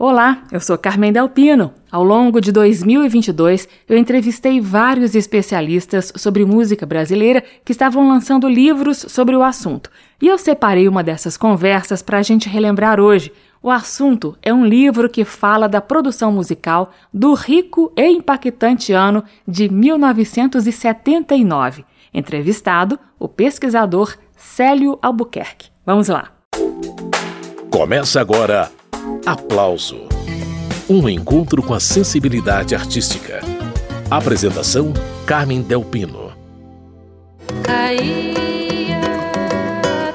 Olá, eu sou Carmen Delpino. Ao longo de 2022, eu entrevistei vários especialistas sobre música brasileira que estavam lançando livros sobre o assunto. E eu separei uma dessas conversas para a gente relembrar hoje. O assunto é um livro que fala da produção musical do rico e impactante ano de 1979. Entrevistado, o pesquisador Célio Albuquerque. Vamos lá. Começa agora Aplauso Um encontro com a sensibilidade artística. Apresentação: Carmen Delpino. Caía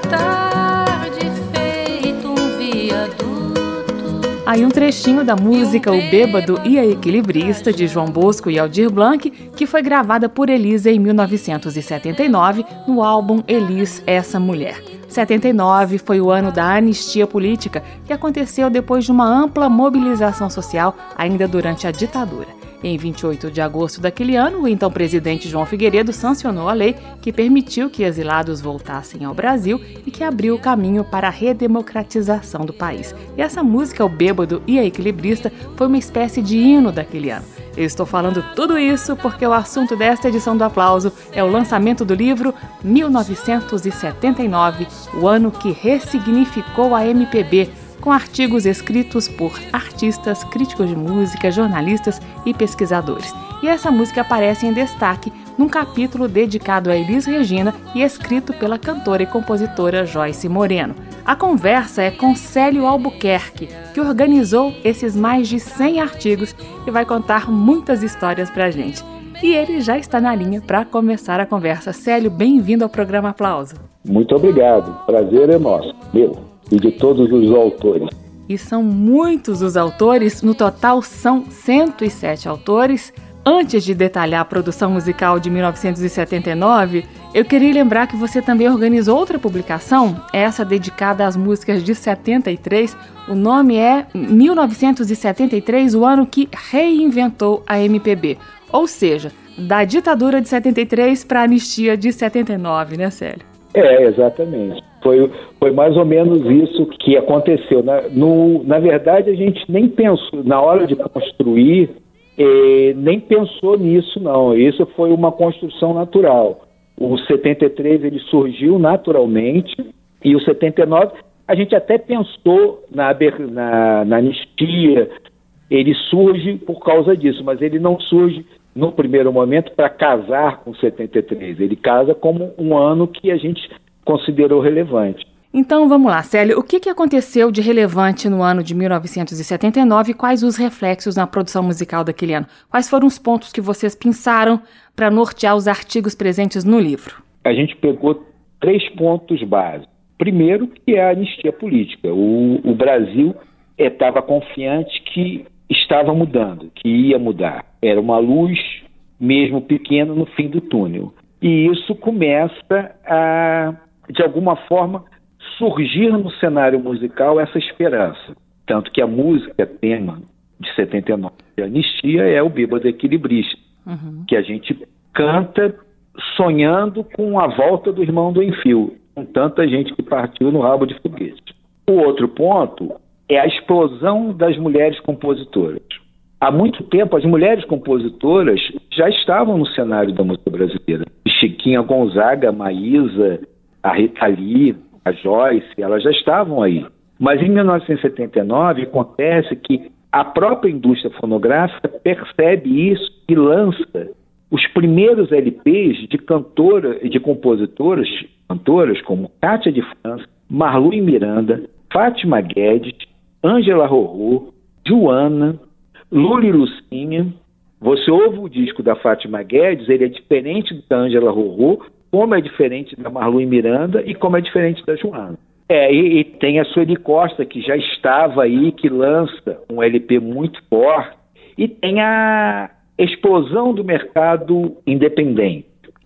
tarde feito um viaduto. Aí um trechinho da música O Bêbado e a Equilibrista de João Bosco e Aldir Blanc, que foi gravada por Elisa em 1979 no álbum Elis Essa Mulher. 79 foi o ano da anistia política, que aconteceu depois de uma ampla mobilização social ainda durante a ditadura. Em 28 de agosto daquele ano, o então presidente João Figueiredo sancionou a lei que permitiu que exilados voltassem ao Brasil e que abriu o caminho para a redemocratização do país. E essa música, O Bêbado e a Equilibrista, foi uma espécie de hino daquele ano. Eu estou falando tudo isso porque o assunto desta edição do Aplauso é o lançamento do livro 1979, o ano que ressignificou a MPB, com artigos escritos por artistas, críticos de música, jornalistas e pesquisadores. E essa música aparece em destaque num capítulo dedicado a Elis Regina e escrito pela cantora e compositora Joyce Moreno. A conversa é com Célio Albuquerque, que organizou esses mais de 100 artigos e vai contar muitas histórias pra gente. E ele já está na linha para começar a conversa. Célio, bem-vindo ao programa Aplauso. Muito obrigado. Prazer é nosso, meu e de todos os autores. E são muitos os autores, no total são 107 autores. Antes de detalhar a produção musical de 1979, eu queria lembrar que você também organizou outra publicação, essa dedicada às músicas de 73. O nome é 1973, o ano que reinventou a MPB. Ou seja, da ditadura de 73 para a anistia de 79, né, Célio? É, exatamente. Foi, foi mais ou menos isso que aconteceu. Na, no, na verdade, a gente nem pensou, na hora de construir, nem pensou nisso, não. Isso foi uma construção natural. O 73 ele surgiu naturalmente e o 79 a gente até pensou na, na, na anistia, ele surge por causa disso, mas ele não surge no primeiro momento para casar com 73. Ele casa como um ano que a gente considerou relevante. Então vamos lá, Célio. O que, que aconteceu de relevante no ano de 1979 e quais os reflexos na produção musical daquele ano? Quais foram os pontos que vocês pensaram para nortear os artigos presentes no livro? A gente pegou três pontos básicos. Primeiro, que é a anistia política. O, o Brasil estava confiante que estava mudando, que ia mudar. Era uma luz, mesmo pequena, no fim do túnel. E isso começa a, de alguma forma, surgir no cenário musical essa esperança. Tanto que a música tema de 79 de Anistia é o Bêbado Equilibrista, uhum. que a gente canta sonhando com a volta do irmão do Enfio, com tanta gente que partiu no rabo de foguete. O outro ponto é a explosão das mulheres compositoras. Há muito tempo, as mulheres compositoras já estavam no cenário da música brasileira. Chiquinha Gonzaga, Maísa, a Rita Lee, a Joyce, elas já estavam aí. Mas em 1979 acontece que a própria indústria fonográfica percebe isso e lança os primeiros LPs de cantora e de compositoras, cantoras como Cátia de França, Marlui Miranda, Fátima Guedes, Ângela Rorô, Joana, Lula e Lucinha. Você ouve o disco da Fátima Guedes, ele é diferente da Ângela Rorô, como é diferente da Marlui Miranda e como é diferente da Joana. É, e, e, tem a Sueli Costa, que já estava aí, que lança um LP muito forte, e tem a explosão do mercado independente.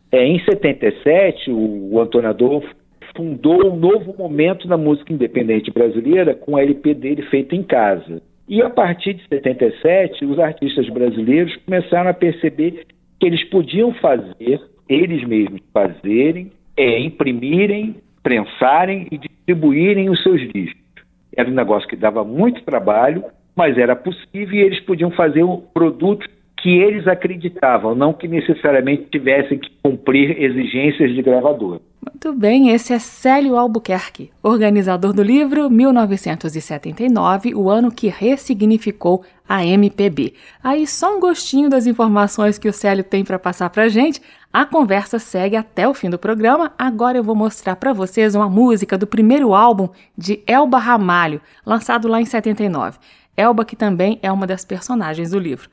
É, em 77, o, o Antônio Adolfo fundou um novo momento na música independente brasileira com o LP dele feito em casa. E a partir de 77, os artistas brasileiros começaram a perceber que eles podiam fazer eles mesmos fazerem, é, imprimirem, prensarem e distribuírem os seus discos. Era um negócio que dava muito trabalho, mas era possível e eles podiam fazer um produto que eles acreditavam, não que necessariamente tivessem que cumprir exigências de gravador. Muito bem, esse é Célio Albuquerque, organizador do livro 1979, o ano que ressignificou a MPB. Aí só um gostinho das informações que o Célio tem para passar para gente. A conversa segue até o fim do programa. Agora eu vou mostrar para vocês uma música do primeiro álbum de Elba Ramalho, lançado lá em 79. Elba que também é uma das personagens do livro.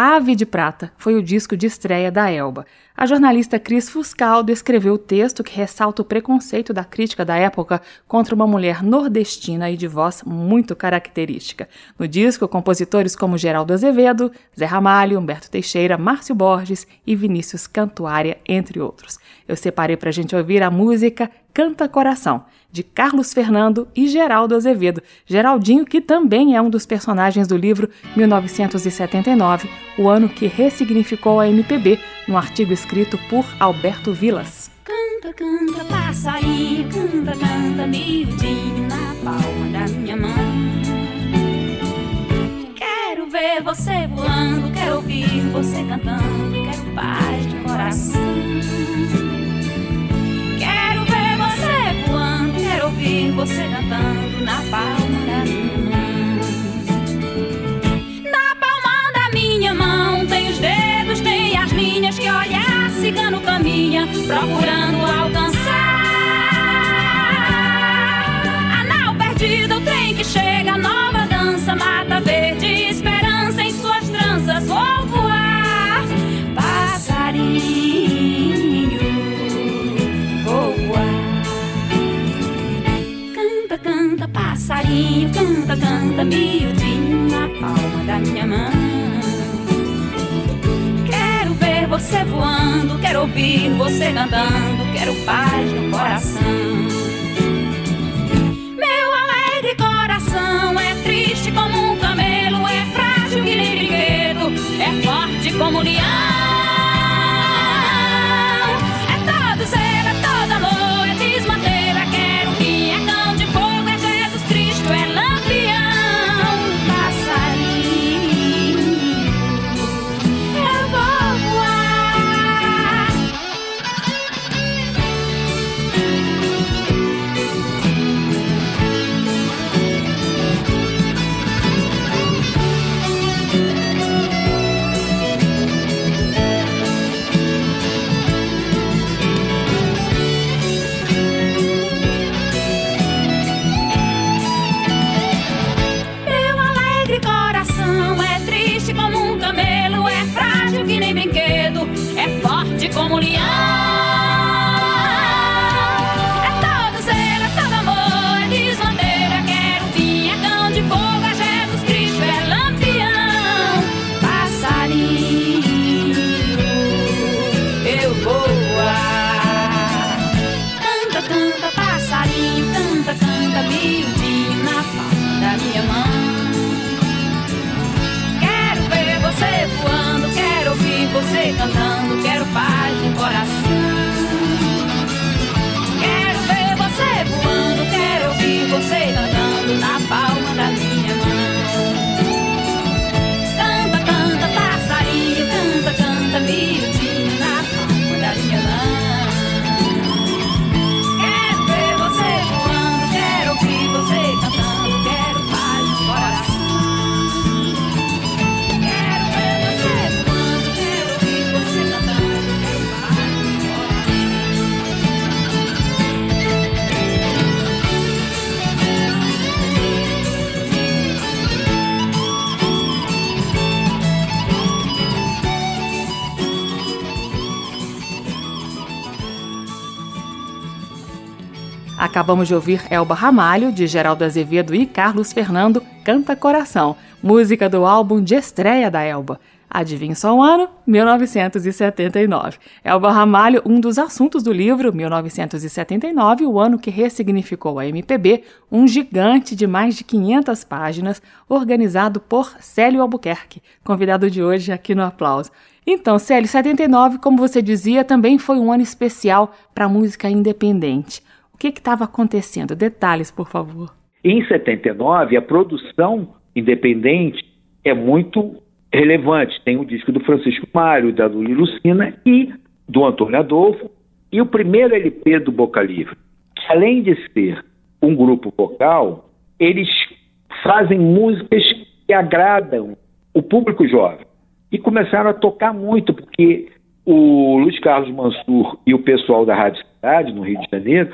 Ave de Prata foi o disco de estreia da Elba. A jornalista Cris Fuscaldo escreveu o texto que ressalta o preconceito da crítica da época contra uma mulher nordestina e de voz muito característica. No disco, compositores como Geraldo Azevedo, Zé Ramalho, Humberto Teixeira, Márcio Borges e Vinícius Cantuária, entre outros. Eu separei para a gente ouvir a música Canta Coração, de Carlos Fernando e Geraldo Azevedo. Geraldinho, que também é um dos personagens do livro 1979, o ano que ressignificou a MPB, num artigo escrito por Alberto Vilas. Canta, canta, passarinho, canta, canta, miudinho na palma da minha mão. Quero ver você voando, quero ouvir você cantando, quero paz de coração. ouvir você cantando na palma da minha mão. Procurando alcançar. Anal perdido, o trem que chega, nova dança, mata verde, esperança em suas tranças. Vou voar, passarinho. passarinho canta, canta miudinho na palma da minha mão. Voando, quero ouvir você cantando, quero paz no coração. Meu alegre coração é triste como um camelo, é frágil que nem brinquedo, é forte como leão. Acabamos de ouvir Elba Ramalho, de Geraldo Azevedo e Carlos Fernando, Canta Coração, música do álbum de estreia da Elba. Adivinhe só o ano? 1979. Elba Ramalho, um dos assuntos do livro 1979, o ano que ressignificou a MPB, um gigante de mais de 500 páginas, organizado por Célio Albuquerque, convidado de hoje aqui no Aplauso. Então, Célio, 79, como você dizia, também foi um ano especial para a música independente. O que estava acontecendo? Detalhes, por favor. Em 79, a produção independente é muito relevante. Tem o disco do Francisco Mário, da Luli Lucina e do Antônio Adolfo, e o primeiro LP do Boca Livre, que além de ser um grupo vocal, eles fazem músicas que agradam o público jovem. E começaram a tocar muito, porque o Luiz Carlos Mansur e o pessoal da Rádio Cidade, no Rio de Janeiro,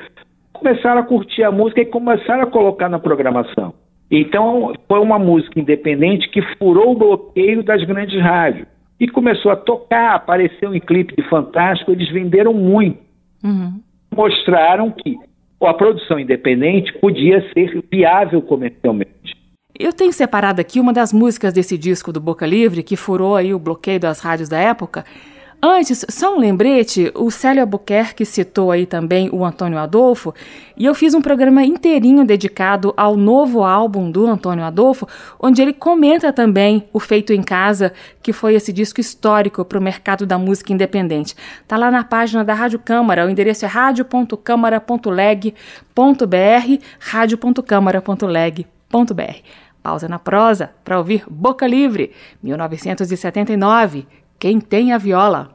começaram a curtir a música e começaram a colocar na programação. Então, foi uma música independente que furou o bloqueio das grandes rádios e começou a tocar, apareceu em clipe de Fantástico, eles venderam muito. Uhum. Mostraram que a produção independente podia ser viável comercialmente. Eu tenho separado aqui uma das músicas desse disco do Boca Livre, que furou aí o bloqueio das rádios da época, Antes, só um lembrete, o Célio Albuquerque citou aí também o Antônio Adolfo, e eu fiz um programa inteirinho dedicado ao novo álbum do Antônio Adolfo, onde ele comenta também o Feito em Casa, que foi esse disco histórico para o mercado da música independente. Tá lá na página da Rádio Câmara, o endereço é radio.câmara.leg.br, radio.câmara.leg.br. Pausa na prosa para ouvir Boca Livre, 1979 quem tem a viola.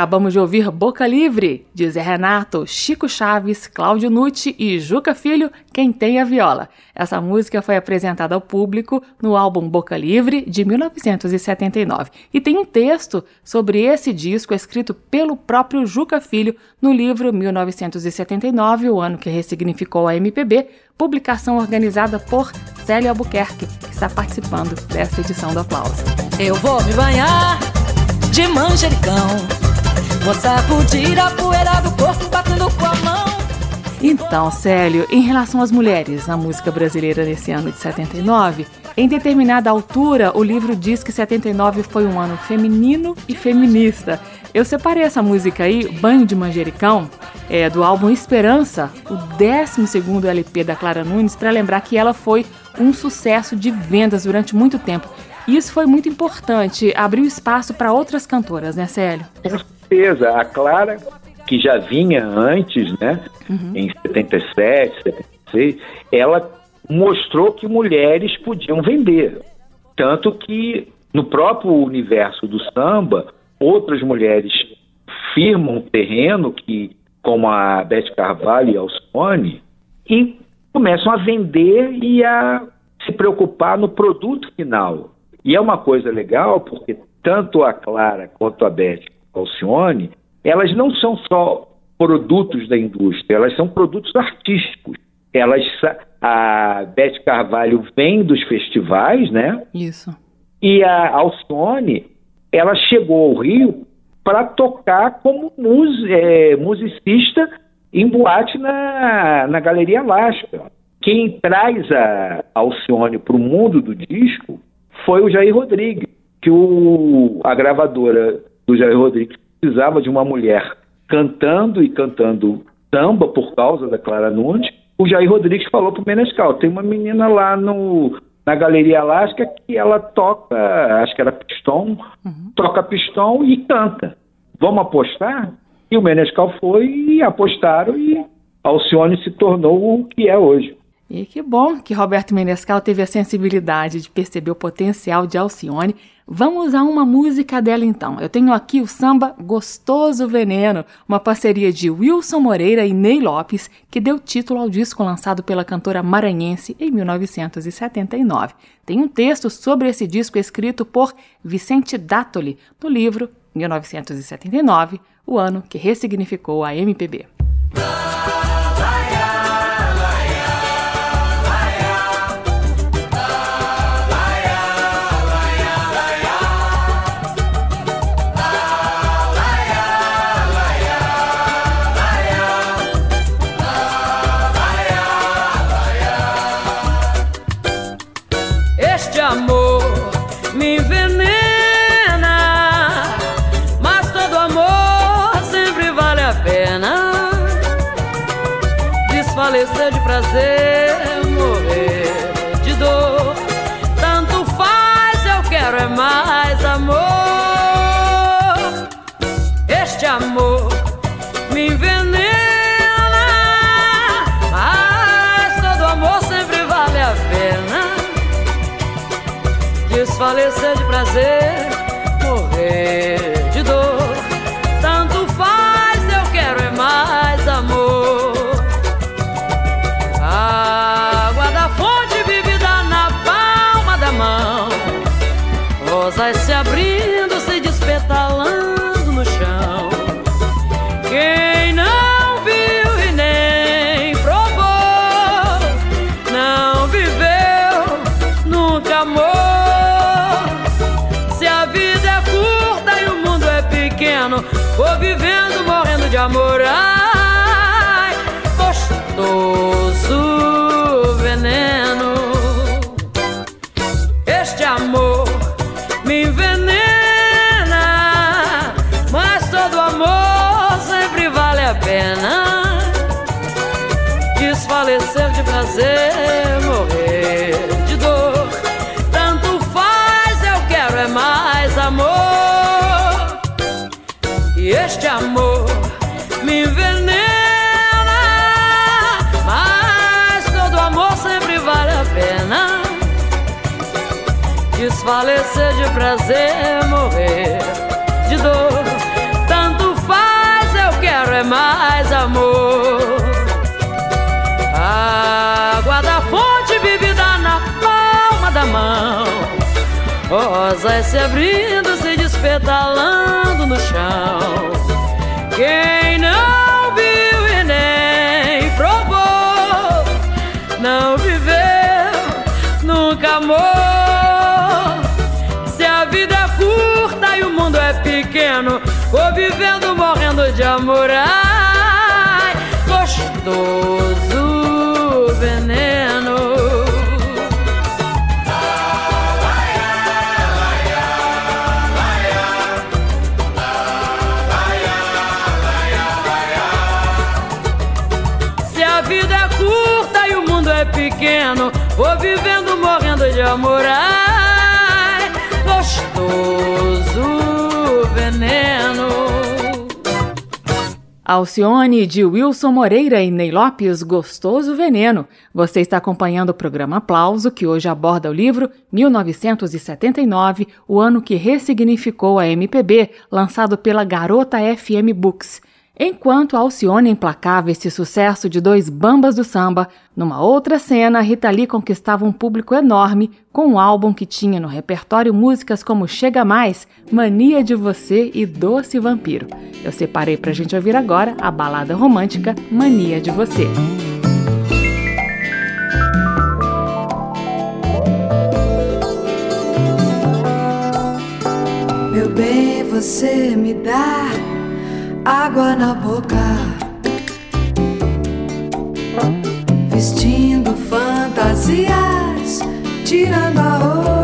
Acabamos de ouvir Boca Livre, de Zé Renato, Chico Chaves, Cláudio Nucci e Juca Filho, Quem Tem a Viola. Essa música foi apresentada ao público no álbum Boca Livre, de 1979. E tem um texto sobre esse disco escrito pelo próprio Juca Filho no livro 1979, o ano que ressignificou a MPB, publicação organizada por Célia Albuquerque, que está participando desta edição do Aplauso. Eu vou me banhar de manjericão Vou sacudir a poeira do corpo batendo com a mão. Então, Célio, em relação às mulheres na música brasileira nesse ano de 79, em determinada altura, o livro diz que 79 foi um ano feminino e feminista. Eu separei essa música aí, Banho de Manjericão, é, do álbum Esperança, o 12 LP da Clara Nunes, para lembrar que ela foi um sucesso de vendas durante muito tempo. E isso foi muito importante, abriu espaço para outras cantoras, né, Célio? Certeza. A Clara, que já vinha antes, né, uhum. em 77, 76, ela mostrou que mulheres podiam vender. Tanto que no próprio universo do samba, outras mulheres firmam terreno, que, como a Beth Carvalho e a Alcione, e começam a vender e a se preocupar no produto final. E é uma coisa legal, porque tanto a Clara quanto a Beth Alcione, elas não são só produtos da indústria, elas são produtos artísticos. Elas, a Beth Carvalho vem dos festivais, né? Isso. E a Alcione, ela chegou ao Rio para tocar como mus, é, musicista em boate na, na Galeria Alaska. Quem traz a Alcione para o mundo do disco foi o Jair Rodrigues, que o, a gravadora do Jair Rodrigues precisava de uma mulher cantando e cantando samba por causa da Clara Nunes. O Jair Rodrigues falou para o Menescal, tem uma menina lá no, na Galeria Alaska que ela toca, acho que era pistão, uhum. toca pistão e canta. Vamos apostar? E o Menescal foi e apostaram e Alcione se tornou o que é hoje. E que bom que Roberto Menescal teve a sensibilidade de perceber o potencial de Alcione. Vamos a uma música dela então. Eu tenho aqui o samba Gostoso Veneno, uma parceria de Wilson Moreira e Ney Lopes, que deu título ao disco lançado pela cantora maranhense em 1979. Tem um texto sobre esse disco escrito por Vicente Dátoli, no livro 1979, o ano que ressignificou a MPB. Prazer, falecer de prazer, é morrer de dor. Tanto faz, eu quero é mais amor. Água da fonte bebida na palma da mão, rosas se abrindo, se despetalando no chão. Quem não de amor. Ai, gostoso Alcione de Wilson Moreira e Ney Lopes, Gostoso Veneno. Você está acompanhando o programa Aplauso, que hoje aborda o livro 1979, o ano que ressignificou a MPB, lançado pela Garota FM Books. Enquanto Alcione emplacava esse sucesso de dois bambas do samba, numa outra cena, Rita Lee conquistava um público enorme com um álbum que tinha no repertório músicas como Chega Mais, Mania de Você e Doce Vampiro. Eu separei pra gente ouvir agora a balada romântica Mania de Você. Meu bem, você me dá água na boca. Vestindo fantasias, tirando a roupa.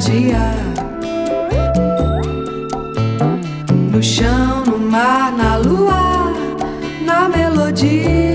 Telepatia. No chão, no mar, na lua, na melodia.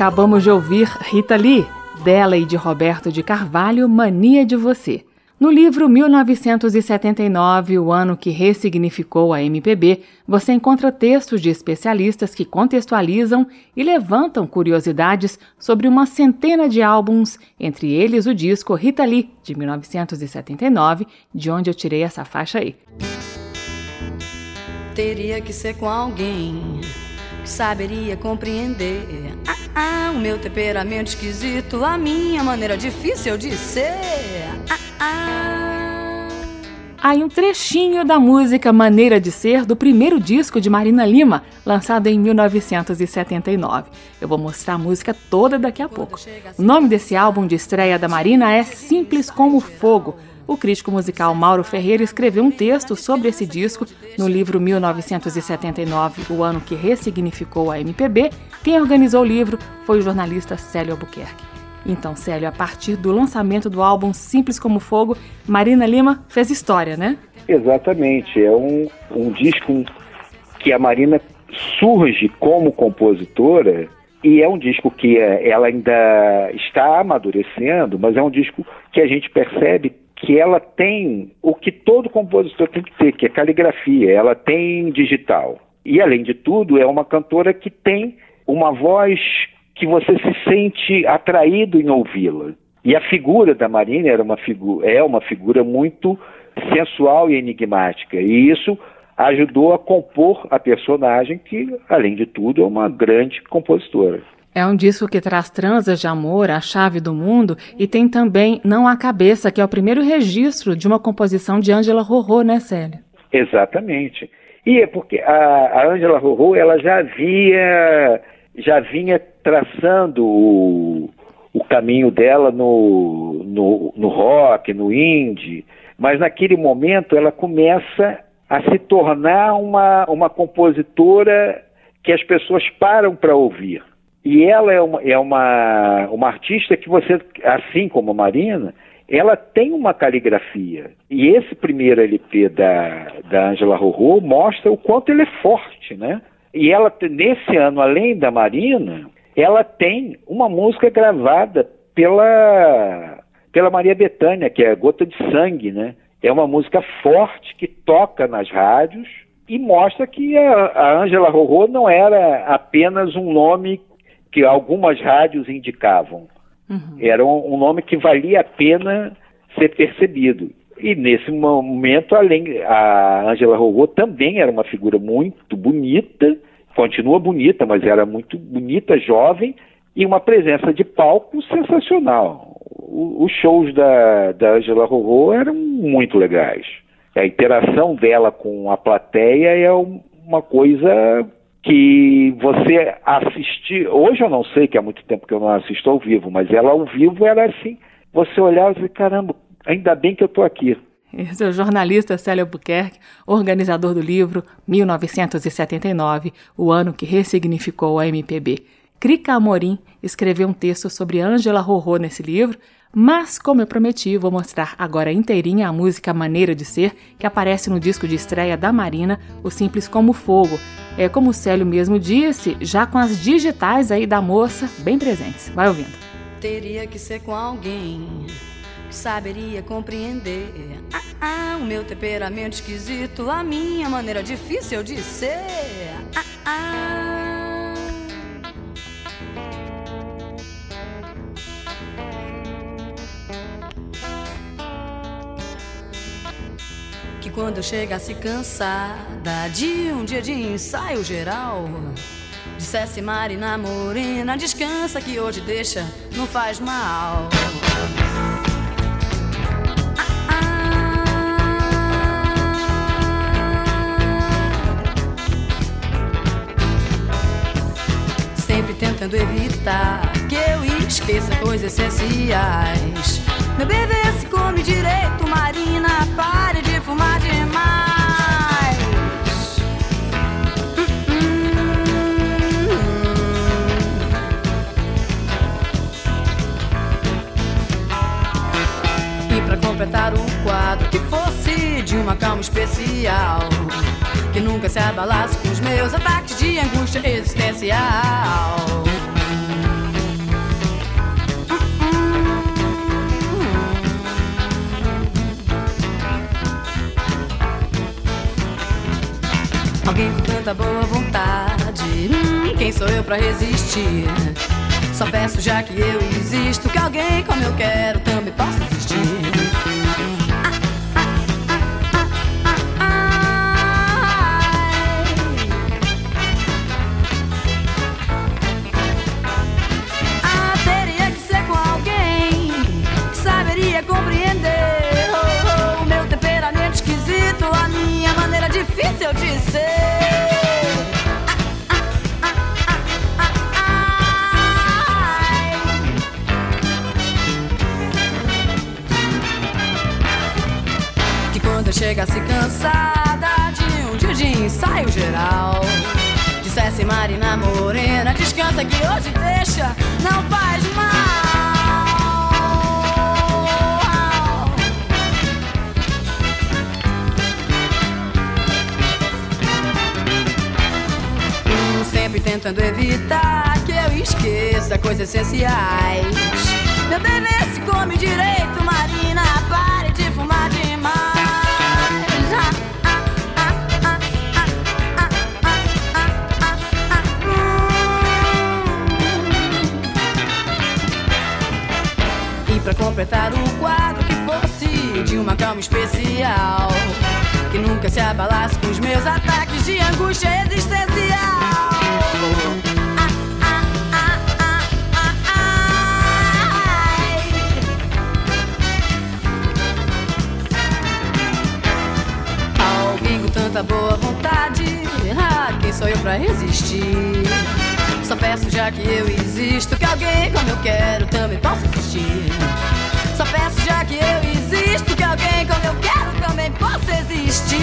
Acabamos de ouvir Rita Lee, dela e de Roberto de Carvalho, Mania de Você. No livro 1979, o ano que ressignificou a MPB, você encontra textos de especialistas que contextualizam e levantam curiosidades sobre uma centena de álbuns, entre eles o disco Rita Lee, de 1979, de onde eu tirei essa faixa aí. Teria que ser com alguém que saberia compreender ah, ah, o meu temperamento esquisito, a minha maneira difícil de ser. Ah, ah. Aí um trechinho da música Maneira de Ser do primeiro disco de Marina Lima, lançado em 1979. Eu vou mostrar a música toda daqui a pouco. O nome desse álbum de estreia da Marina é Simples como Fogo o crítico musical Mauro Ferreira escreveu um texto sobre esse disco no livro 1979, o ano que ressignificou a MPB. Quem organizou o livro foi o jornalista Célio Albuquerque. Então, Célio, a partir do lançamento do álbum Simples como Fogo, Marina Lima fez história, né? Exatamente. É um, um disco que a Marina surge como compositora e é um disco que é, ela ainda está amadurecendo, mas é um disco que a gente percebe que ela tem o que todo compositor tem que ter, que é caligrafia, ela tem digital. E, além de tudo, é uma cantora que tem uma voz que você se sente atraído em ouvi-la. E a figura da Marina era uma figura, é uma figura muito sensual e enigmática. E isso ajudou a compor a personagem, que, além de tudo, é uma grande compositora. É um disco que traz transas de amor, a chave do mundo, e tem também Não a Cabeça, que é o primeiro registro de uma composição de Ângela Rorô, né, Célia? Exatamente. E é porque a Ângela Rorô, ela já havia, já vinha traçando o, o caminho dela no, no, no rock, no indie, mas naquele momento ela começa a se tornar uma, uma compositora que as pessoas param para ouvir. E ela é uma, é uma, uma artista que você, assim como a Marina, ela tem uma caligrafia. E esse primeiro LP da, da Angela Rorô mostra o quanto ele é forte, né? E ela, nesse ano, além da Marina, ela tem uma música gravada pela, pela Maria Bethânia, que é Gota de Sangue, né? É uma música forte que toca nas rádios e mostra que a, a Angela Rorô não era apenas um nome que algumas rádios indicavam. Uhum. Era um, um, nome que valia a pena ser percebido. E nesse momento, além a Angela Rorô também era uma figura muito bonita, continua bonita, mas era muito bonita, jovem, e uma presença de palco sensacional. O, os shows da, da Angela Rorô eram muito legais. A interação dela com a plateia é uma coisa que você assistir. Hoje eu não sei, que há muito tempo que eu não assisto ao vivo, mas ela ao vivo era assim. Você olhava e dizia, caramba, ainda bem que eu estou aqui. Esse é o jornalista Célio Albuquerque, organizador do livro 1979, o ano que ressignificou a MPB. Crica Amorim escreveu um texto sobre Ângela Rorô nesse livro, mas, como eu prometi, vou mostrar agora inteirinha a música Maneira de Ser, que aparece no disco de estreia da Marina, O Simples Como Fogo. É como o Célio mesmo disse, já com as digitais aí da moça bem presentes. Vai ouvindo. Teria que ser com alguém que saberia compreender ah, ah, o meu temperamento esquisito, a minha maneira difícil de ser. Ah, ah. Que quando chegasse cansada de um dia de ensaio geral, dissesse Marina Morena, descansa que hoje deixa, não faz mal. Sempre tentando evitar que eu esqueça coisas essenciais. Meu bebê se come direito, Marina, pare de fumar demais. E pra completar o quadro que fosse de uma calma especial. Que nunca se abalasse com os meus ataques de angústia existencial. Tanta boa vontade. Hum, quem sou eu pra resistir? Só peço já que eu existo, que alguém como eu quero também possa existir. De ensaio geral, dissesse Marina Morena, descansa que hoje deixa, não faz mal. tentando evitar que eu esqueça coisas essenciais. Meu bebê se come direito, Marina, Completar o quadro que fosse de uma calma especial. Que nunca se abalasse com os meus ataques de angústia existencial. tanta boa vontade. Ah, quem sou eu pra resistir? Só peço já que eu existo, que alguém como eu quero também possa existir. Só peço já que eu existo, que alguém como eu quero também possa existir.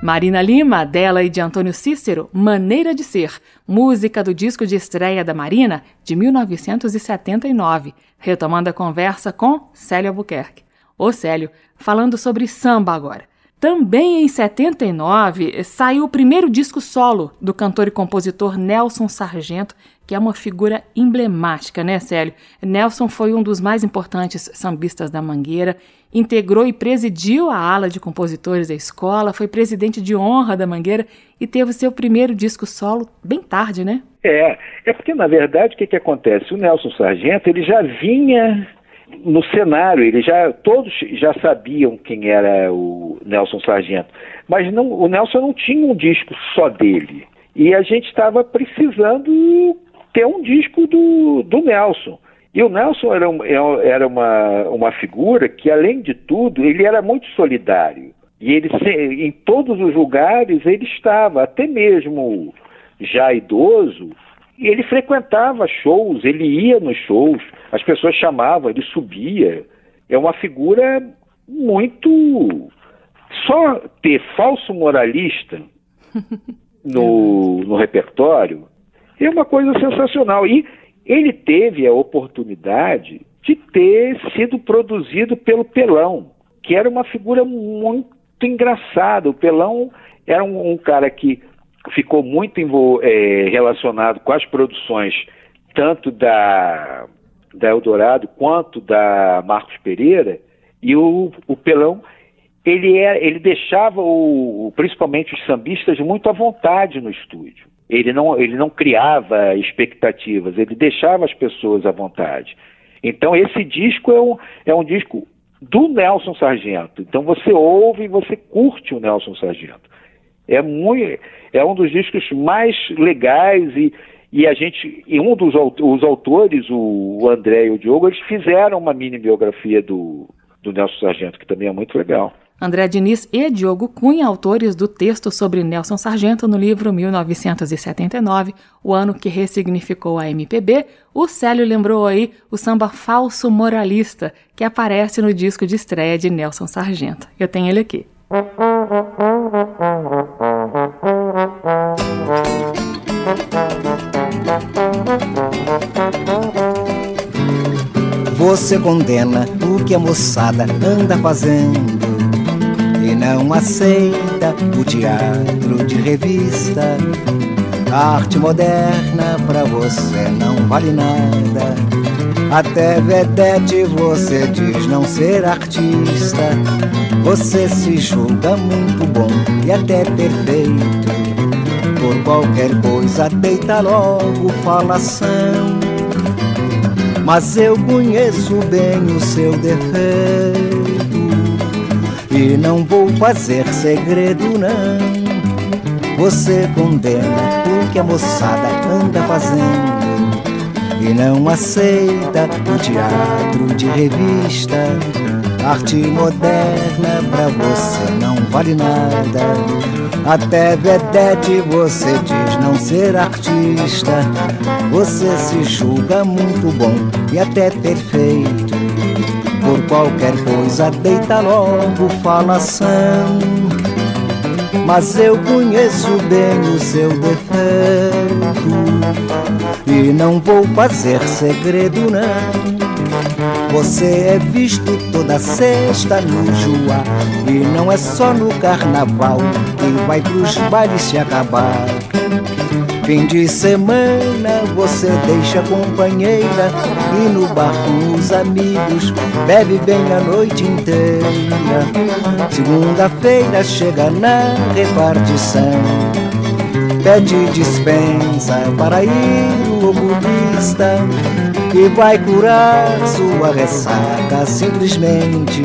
Marina Lima, dela e de Antônio Cícero, Maneira de Ser, música do disco de estreia da Marina, de 1979, retomando a conversa com Célio Albuquerque. Ô Célio, falando sobre samba agora. Também em 79 saiu o primeiro disco solo do cantor e compositor Nelson Sargento, que é uma figura emblemática, né, Célio? Nelson foi um dos mais importantes sambistas da Mangueira, integrou e presidiu a ala de compositores da escola, foi presidente de honra da Mangueira e teve seu primeiro disco solo bem tarde, né? É, é porque na verdade o que, que acontece? O Nelson Sargento ele já vinha no cenário, ele já todos já sabiam quem era o Nelson Sargento, mas não, o Nelson não tinha um disco só dele. E a gente estava precisando ter um disco do, do Nelson. E o Nelson era, um, é, era uma, uma figura que, além de tudo, ele era muito solidário. E ele, em todos os lugares, ele estava, até mesmo já idoso, ele frequentava shows, ele ia nos shows, as pessoas chamavam, ele subia. É uma figura muito. Só ter falso moralista no, no repertório é uma coisa sensacional. E ele teve a oportunidade de ter sido produzido pelo Pelão, que era uma figura muito engraçada. O Pelão era um, um cara que ficou muito é, relacionado com as produções tanto da, da Eldorado quanto da Marcos Pereira, e o, o Pelão ele, é, ele deixava o, principalmente os sambistas muito à vontade no estúdio. Ele não, ele não criava expectativas, ele deixava as pessoas à vontade. Então esse disco é um, é um disco do Nelson Sargento. Então você ouve e você curte o Nelson Sargento. É muito, é um dos discos mais legais e, e a gente, e um dos os autores, o André e o Diogo, eles fizeram uma mini biografia do, do Nelson Sargento, que também é muito legal. André Diniz e Diogo Cunha, autores do texto sobre Nelson Sargento no livro 1979, o ano que ressignificou a MPB, o Célio lembrou aí o samba falso moralista, que aparece no disco de estreia de Nelson Sargento. Eu tenho ele aqui. Você condena o que a moçada anda fazendo e não aceita o teatro de revista. A arte moderna pra você não vale nada. Até vedete você diz não ser artista. Você se julga muito bom e até perfeito. Por qualquer coisa deita logo falação. Mas eu conheço bem o seu defeito. E não vou fazer segredo, não. Você condena o que a moçada anda fazendo e não aceita o teatro de revista. Arte moderna pra você não vale nada. Até vedete você diz não ser artista. Você se julga muito bom e até perfeito. Por qualquer coisa deita logo falação. Mas eu conheço bem o seu defeito e não vou fazer segredo não Você é visto toda sexta no Joá E não é só no carnaval Que vai pros bailes se acabar. Fim de semana você deixa companheira E no bar com os amigos Bebe bem a noite inteira. Segunda-feira chega na repartição pede dispensa para ir o oculista que vai curar sua ressaca. Simplesmente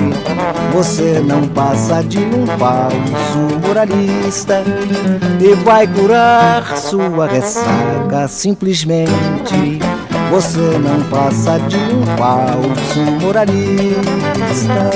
você não passa de um falso moralista e vai curar sua ressaca. Simplesmente você não passa de um falso moralista.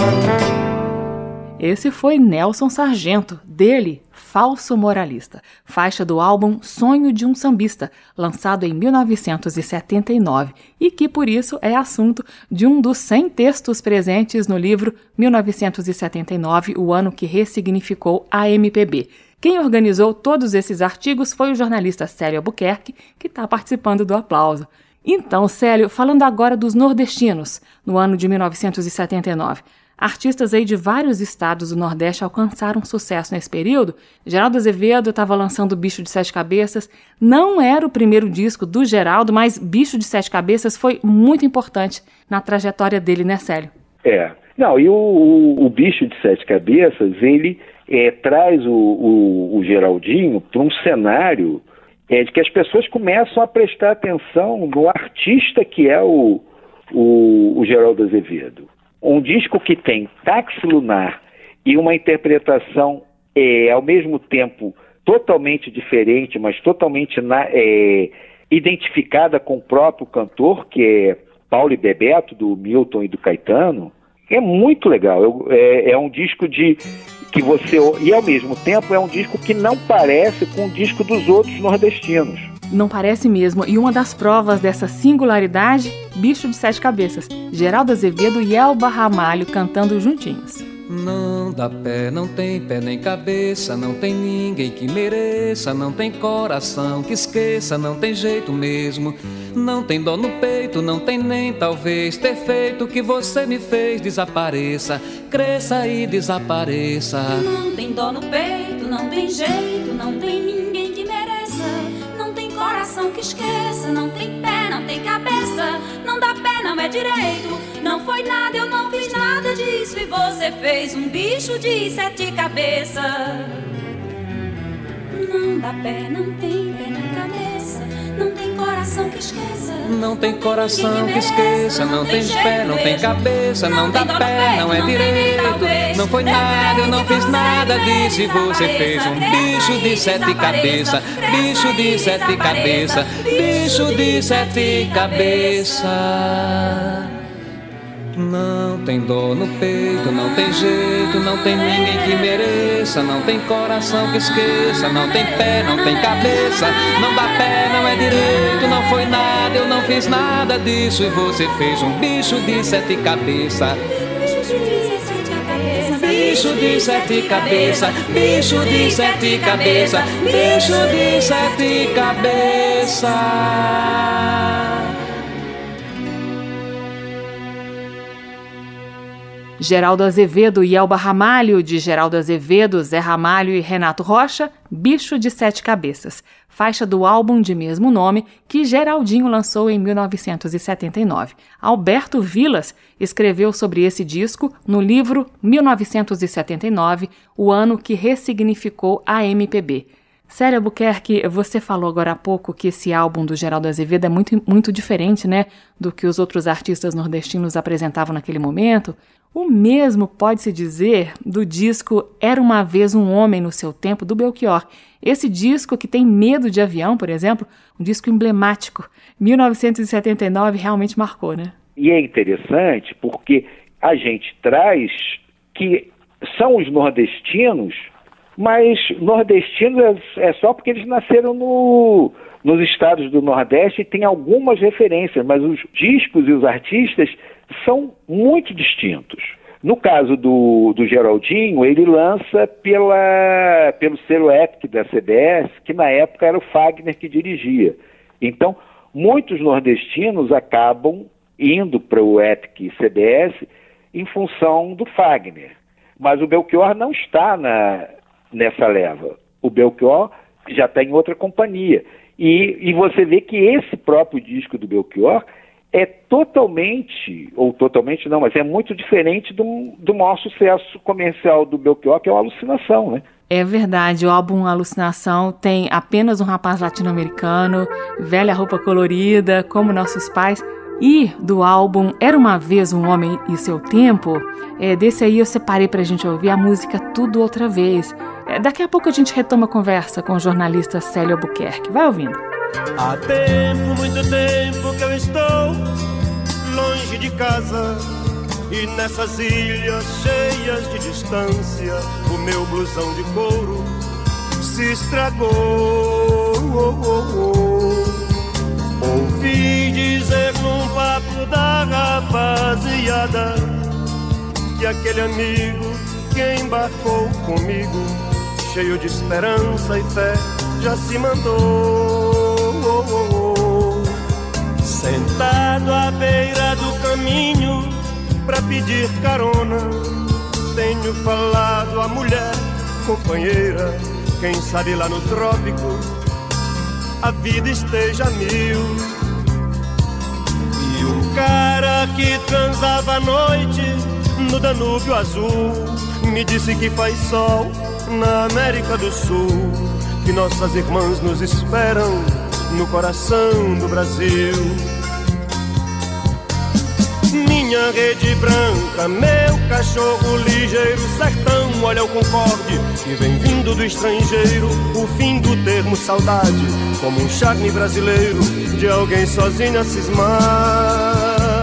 Esse foi Nelson Sargento, dele, Falso Moralista, faixa do álbum Sonho de um Sambista, lançado em 1979 e que, por isso, é assunto de um dos 100 textos presentes no livro 1979, o ano que ressignificou a MPB. Quem organizou todos esses artigos foi o jornalista Célio Albuquerque, que está participando do aplauso. Então, Célio, falando agora dos nordestinos, no ano de 1979. Artistas aí de vários estados do Nordeste alcançaram sucesso nesse período. Geraldo Azevedo estava lançando Bicho de Sete Cabeças. Não era o primeiro disco do Geraldo, mas Bicho de Sete Cabeças foi muito importante na trajetória dele, né, Célio? É. Não, e o, o, o Bicho de Sete Cabeças, ele é, traz o, o, o Geraldinho para um cenário é, de que as pessoas começam a prestar atenção no artista que é o, o, o Geraldo Azevedo um disco que tem táxi lunar e uma interpretação é, ao mesmo tempo totalmente diferente, mas totalmente na, é, identificada com o próprio cantor, que é Paulo e Bebeto, do Milton e do Caetano, é muito legal. Eu, é, é, um disco de que você e ao mesmo tempo é um disco que não parece com o disco dos outros nordestinos. Não parece mesmo, e uma das provas dessa singularidade, Bicho de Sete Cabeças, Geraldo Azevedo e Elba Ramalho cantando juntinhos. Não dá pé, não tem pé nem cabeça, não tem ninguém que mereça, não tem coração que esqueça, não tem jeito mesmo. Não tem dó no peito, não tem nem talvez ter feito que você me fez desapareça, cresça e desapareça. Não tem dó no peito, não tem jeito, não tem ninguém coração que esqueça. Não tem pé, não tem cabeça, não dá pé, não é direito. Não foi nada, eu não fiz nada disso. E você fez um bicho de sete cabeças. Não dá pé, não tem pé nem cabeça, não tem coração que esqueça. Não tem coração que esqueça, não tem pé, não tem cabeça, não dá pé, não é direito. Não foi nada, eu não fiz nada disso e você fez um bicho de sete cabeças, bicho de sete cabeças, bicho de sete cabeças. Não tem dor no peito, não tem jeito, não tem ninguém que mereça, não tem coração que esqueça, não tem pé, não tem cabeça, não dá pé, não é direito, não foi nada, eu não fiz nada disso e você fez um bicho de sete cabeças. Bicho de sete cabeças, bicho de sete cabeças, bicho de sete cabeças. Geraldo Azevedo e Elba Ramalho, de Geraldo Azevedo, Zé Ramalho e Renato Rocha, Bicho de Sete Cabeças, faixa do álbum de mesmo nome que Geraldinho lançou em 1979. Alberto Vilas escreveu sobre esse disco no livro 1979, o ano que ressignificou a MPB. Sério, Albuquerque, você falou agora há pouco que esse álbum do Geraldo Azevedo é muito, muito diferente, né, do que os outros artistas nordestinos apresentavam naquele momento. O mesmo pode-se dizer do disco Era uma Vez um Homem no Seu Tempo, do Belchior. Esse disco que tem medo de avião, por exemplo, um disco emblemático. 1979 realmente marcou, né? E é interessante porque a gente traz que são os nordestinos, mas nordestinos é, é só porque eles nasceram no, nos estados do Nordeste e tem algumas referências, mas os discos e os artistas são muito distintos. No caso do, do Geraldinho, ele lança pela, pelo selo Epic da CBS, que na época era o Fagner que dirigia. Então, muitos nordestinos acabam indo para o Epic CBS em função do Fagner. Mas o Belchior não está na, nessa leva. O Belchior já está em outra companhia. E, e você vê que esse próprio disco do Belchior é totalmente, ou totalmente não, mas é muito diferente do, do maior sucesso comercial do Belchior, que é o Alucinação, né? É verdade, o álbum Alucinação tem apenas um rapaz latino-americano, velha roupa colorida, como nossos pais. E do álbum Era uma Vez um Homem e Seu Tempo, é, desse aí eu separei pra gente ouvir a música Tudo Outra Vez. É, daqui a pouco a gente retoma a conversa com o jornalista Célio Albuquerque. Vai ouvindo. Há tempo, muito tempo que eu estou longe de casa e nessas ilhas cheias de distância o meu blusão de couro se estragou. Ouvi dizer num papo da rapaziada que aquele amigo que embarcou comigo, cheio de esperança e fé, já se mandou. Sentado à beira do caminho pra pedir carona, tenho falado à mulher, companheira, quem sabe lá no trópico a vida esteja mil. E o cara que transava à noite no Danúbio Azul me disse que faz sol na América do Sul, que nossas irmãs nos esperam no coração do Brasil. Minha rede branca, meu cachorro ligeiro, sertão, olha o concorde que vem vindo do estrangeiro. O fim do termo saudade, como um charme brasileiro de alguém sozinho a cismar.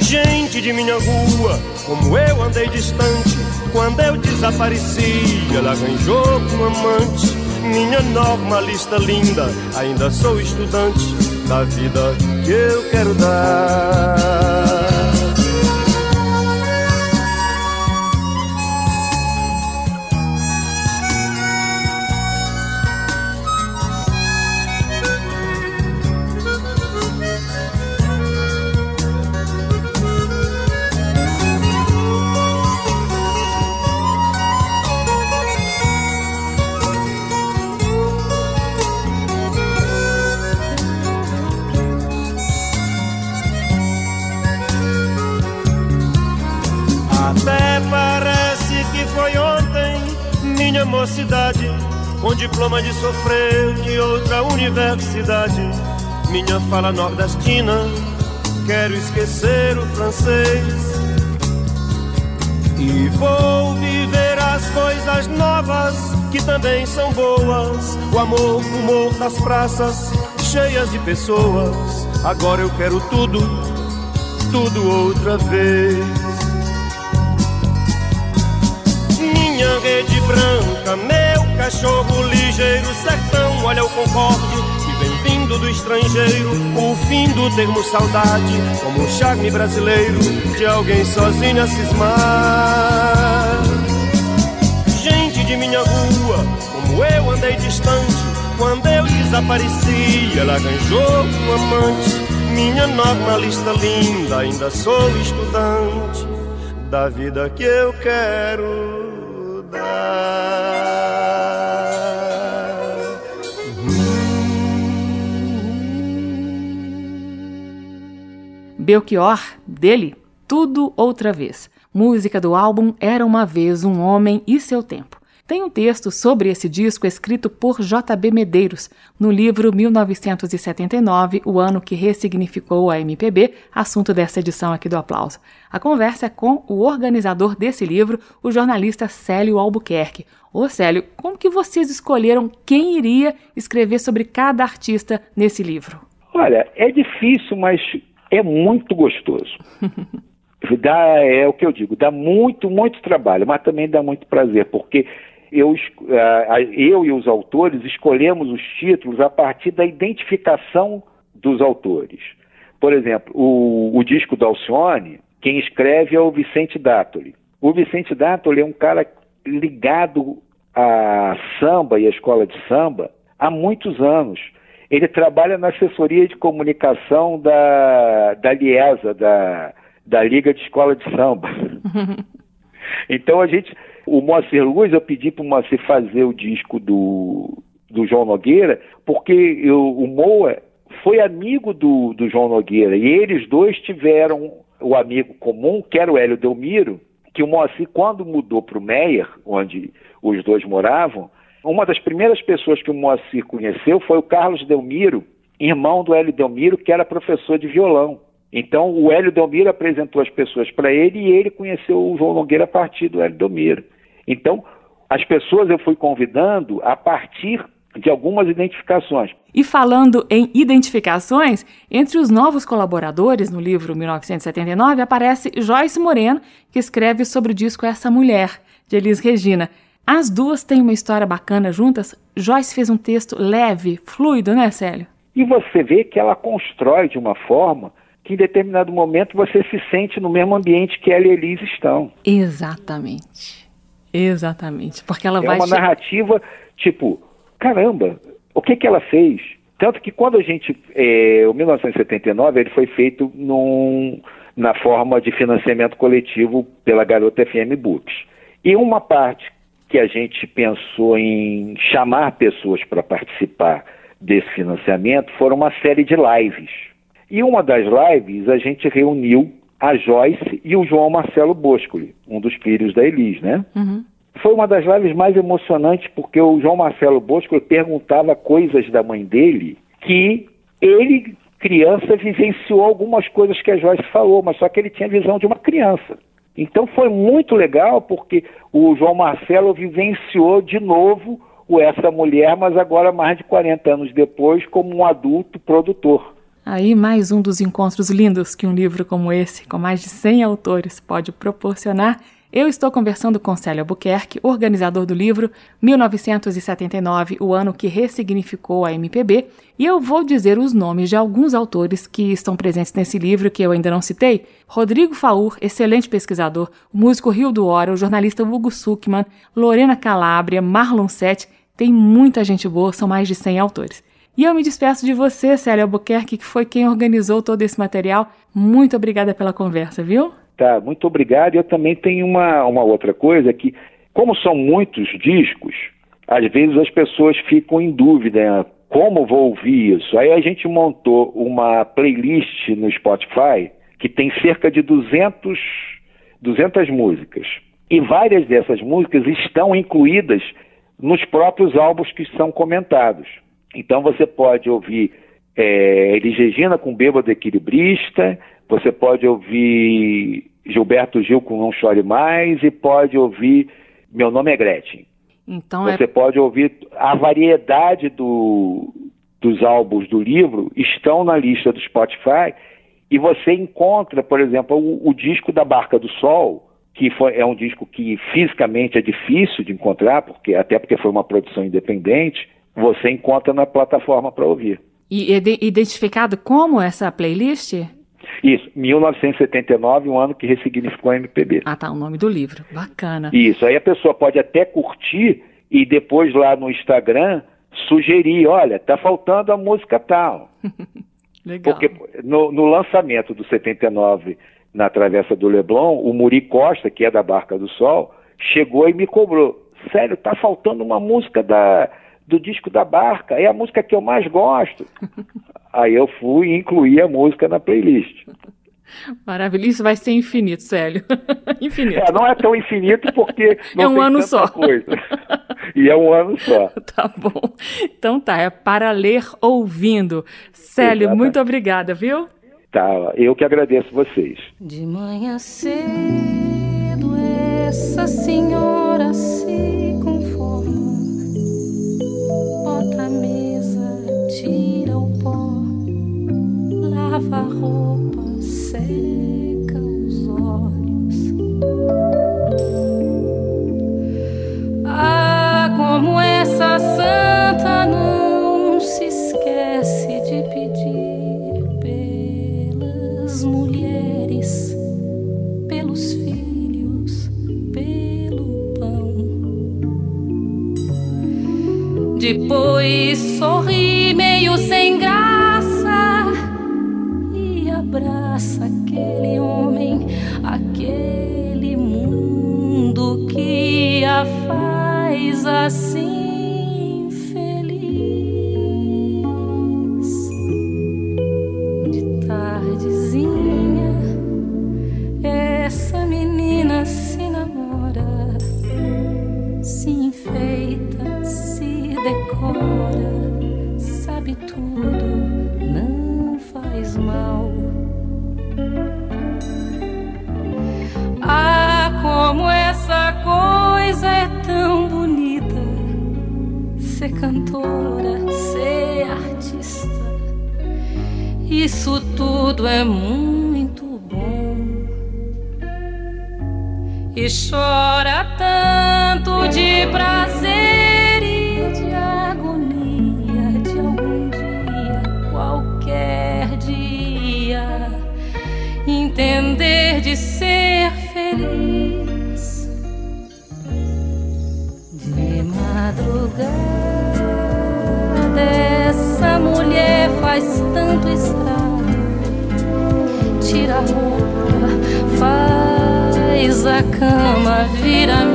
Gente de minha rua, como eu andei distante, quando eu desapareci, ela arranjou um amante minha normalista linda, ainda sou estudante da vida que eu quero dar. Sofrer de outra universidade. Minha fala nordestina, quero esquecer o francês. E vou viver as coisas novas que também são boas. O amor, o humor das praças cheias de pessoas. Agora eu quero tudo, tudo outra vez. minha rede branca, meu cachorro ligeiro, sertão, olha o concorde que vem vindo do estrangeiro, o fim do termo saudade, como um charme brasileiro de alguém sozinho a cismar. Gente de minha rua, como eu andei distante, quando eu desapareci, ela arranjou um amante. Minha normalista linda, ainda sou estudante da vida que eu quero Belchior, dele, Tudo Outra Vez. Música do álbum Era uma Vez um Homem e Seu Tempo. Tem um texto sobre esse disco escrito por J.B. Medeiros, no livro 1979, o ano que ressignificou a MPB, assunto dessa edição aqui do Aplauso. A conversa é com o organizador desse livro, o jornalista Célio Albuquerque. Ô Célio, como que vocês escolheram quem iria escrever sobre cada artista nesse livro? Olha, é difícil, mas é muito gostoso. dá, é o que eu digo, dá muito, muito trabalho, mas também dá muito prazer, porque eu, eu e os autores escolhemos os títulos a partir da identificação dos autores. Por exemplo, o, o disco da Alcione, quem escreve é o Vicente Dátoli. O Vicente Dátoli é um cara ligado à samba e à escola de samba há muitos anos. Ele trabalha na assessoria de comunicação da, da Liesa, da, da Liga de Escola de Samba. então a gente, o Moacir Luz, eu pedi para o Moacir fazer o disco do, do João Nogueira, porque eu, o Moa foi amigo do, do João Nogueira, e eles dois tiveram o amigo comum, que era o Hélio Delmiro, que o Moacir, quando mudou para o Meyer, onde os dois moravam, uma das primeiras pessoas que o Moacir conheceu foi o Carlos Delmiro, irmão do Hélio Delmiro, que era professor de violão. Então, o Hélio Delmiro apresentou as pessoas para ele e ele conheceu o João Nogueira a partir do Hélio Delmiro. Então, as pessoas eu fui convidando a partir de algumas identificações. E falando em identificações, entre os novos colaboradores no livro 1979 aparece Joyce Moreno, que escreve sobre o disco Essa Mulher, de Elis Regina. As duas têm uma história bacana juntas. Joyce fez um texto leve, fluido, né, Célio? E você vê que ela constrói de uma forma que em determinado momento você se sente no mesmo ambiente que ela e Elise estão. Exatamente. Exatamente. Porque ela é vai. É uma narrativa tipo, caramba, o que, que ela fez? Tanto que quando a gente. É, o 1979 ele foi feito num, na forma de financiamento coletivo pela Garota FM Books. E uma parte que a gente pensou em chamar pessoas para participar desse financiamento foram uma série de lives. E uma das lives a gente reuniu a Joyce e o João Marcelo Boscoli, um dos filhos da Elis, né? Uhum. Foi uma das lives mais emocionantes porque o João Marcelo Boscoli perguntava coisas da mãe dele que ele, criança, vivenciou algumas coisas que a Joyce falou, mas só que ele tinha visão de uma criança. Então foi muito legal porque o João Marcelo vivenciou de novo o Essa Mulher, mas agora mais de 40 anos depois, como um adulto produtor. Aí mais um dos encontros lindos que um livro como esse, com mais de 100 autores, pode proporcionar eu estou conversando com Célio Albuquerque, organizador do livro 1979, o ano que ressignificou a MPB, e eu vou dizer os nomes de alguns autores que estão presentes nesse livro que eu ainda não citei. Rodrigo Faur, excelente pesquisador, o músico Rio do Hora, o jornalista Hugo Suckman, Lorena Calabria, Marlon Sete, tem muita gente boa, são mais de 100 autores. E eu me despeço de você, Célio Albuquerque, que foi quem organizou todo esse material. Muito obrigada pela conversa, viu? Tá, muito obrigado. Eu também tenho uma, uma outra coisa que, como são muitos discos, às vezes as pessoas ficam em dúvida, né? como vou ouvir isso? Aí a gente montou uma playlist no Spotify que tem cerca de 200, 200 músicas. E várias dessas músicas estão incluídas nos próprios álbuns que são comentados. Então você pode ouvir é, Elis Regina com Bêbado Equilibrista, você pode ouvir Gilberto Gil com Não Chore Mais e pode ouvir Meu Nome é Gretchen. Então Você é... pode ouvir a variedade do, dos álbuns do livro estão na lista do Spotify e você encontra, por exemplo, o, o disco da Barca do Sol, que foi, é um disco que fisicamente é difícil de encontrar, porque até porque foi uma produção independente, você encontra na plataforma para ouvir. E identificado como essa playlist? Isso, 1979, um ano que ressignificou a MPB. Ah, tá, o nome do livro. Bacana. Isso, aí a pessoa pode até curtir e depois lá no Instagram sugerir, olha, tá faltando a música tal. Legal. Porque no, no, lançamento do 79 na Travessa do Leblon, o Muri Costa, que é da Barca do Sol, chegou e me cobrou. Sério, tá faltando uma música da, do disco da Barca, é a música que eu mais gosto. Aí eu fui e incluí a música na playlist. Maravilha, isso vai ser infinito, Célio. infinito. É, não é tão infinito porque não é um ano só. Coisa. E é um ano só. Tá bom. Então tá, é para ler ouvindo. Célio, Exatamente. muito obrigada, viu? Tá, eu que agradeço vocês. De manhã cedo, tanto estrago. Tira a roupa, faz a cama, vira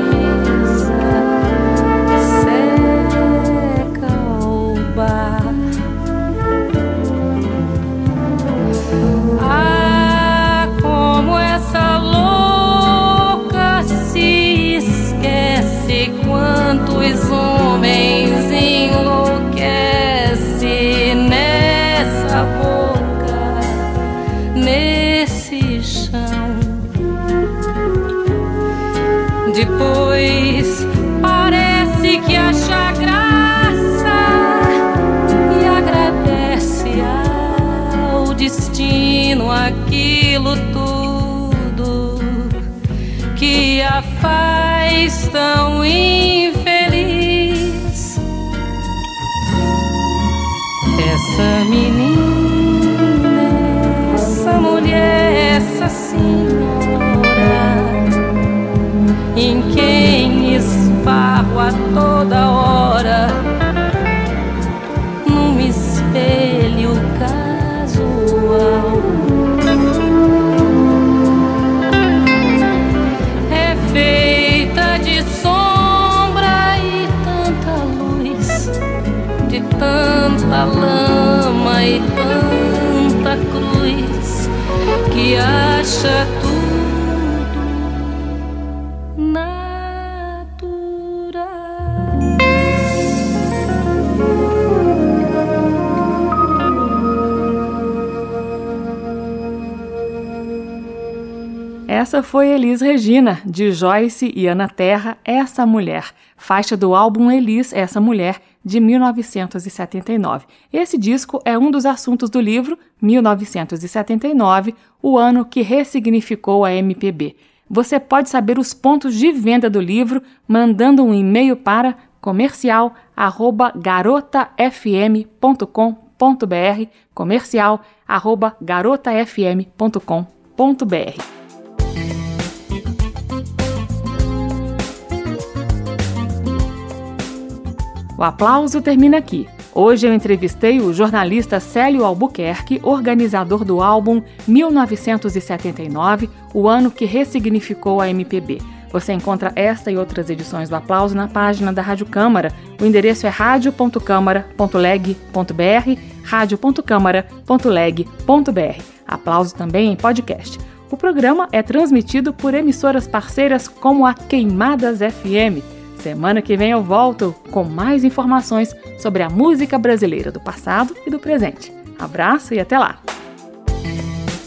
que acha Essa foi Elis Regina, de Joyce e Ana Terra, Essa Mulher, faixa do álbum Elis, Essa Mulher, de 1979. Esse disco é um dos assuntos do livro 1979, o ano que ressignificou a MPB. Você pode saber os pontos de venda do livro mandando um e-mail para comercial@garotafm.com.br, comercial@garotafm.com.br. O aplauso termina aqui. Hoje eu entrevistei o jornalista Célio Albuquerque, organizador do álbum 1979, o ano que ressignificou a MPB. Você encontra esta e outras edições do Aplauso na página da Rádio Câmara. O endereço é radio.câmara.leg.br, radio.câmara.leg.br. Aplauso também em podcast. O programa é transmitido por emissoras parceiras como a Queimadas FM. Semana que vem eu volto com mais informações sobre a música brasileira do passado e do presente. Abraço e até lá!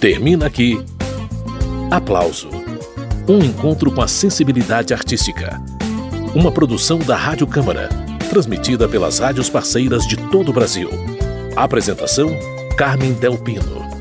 Termina aqui. Aplauso. Um encontro com a sensibilidade artística. Uma produção da Rádio Câmara, transmitida pelas rádios parceiras de todo o Brasil. Apresentação: Carmen Del Pino.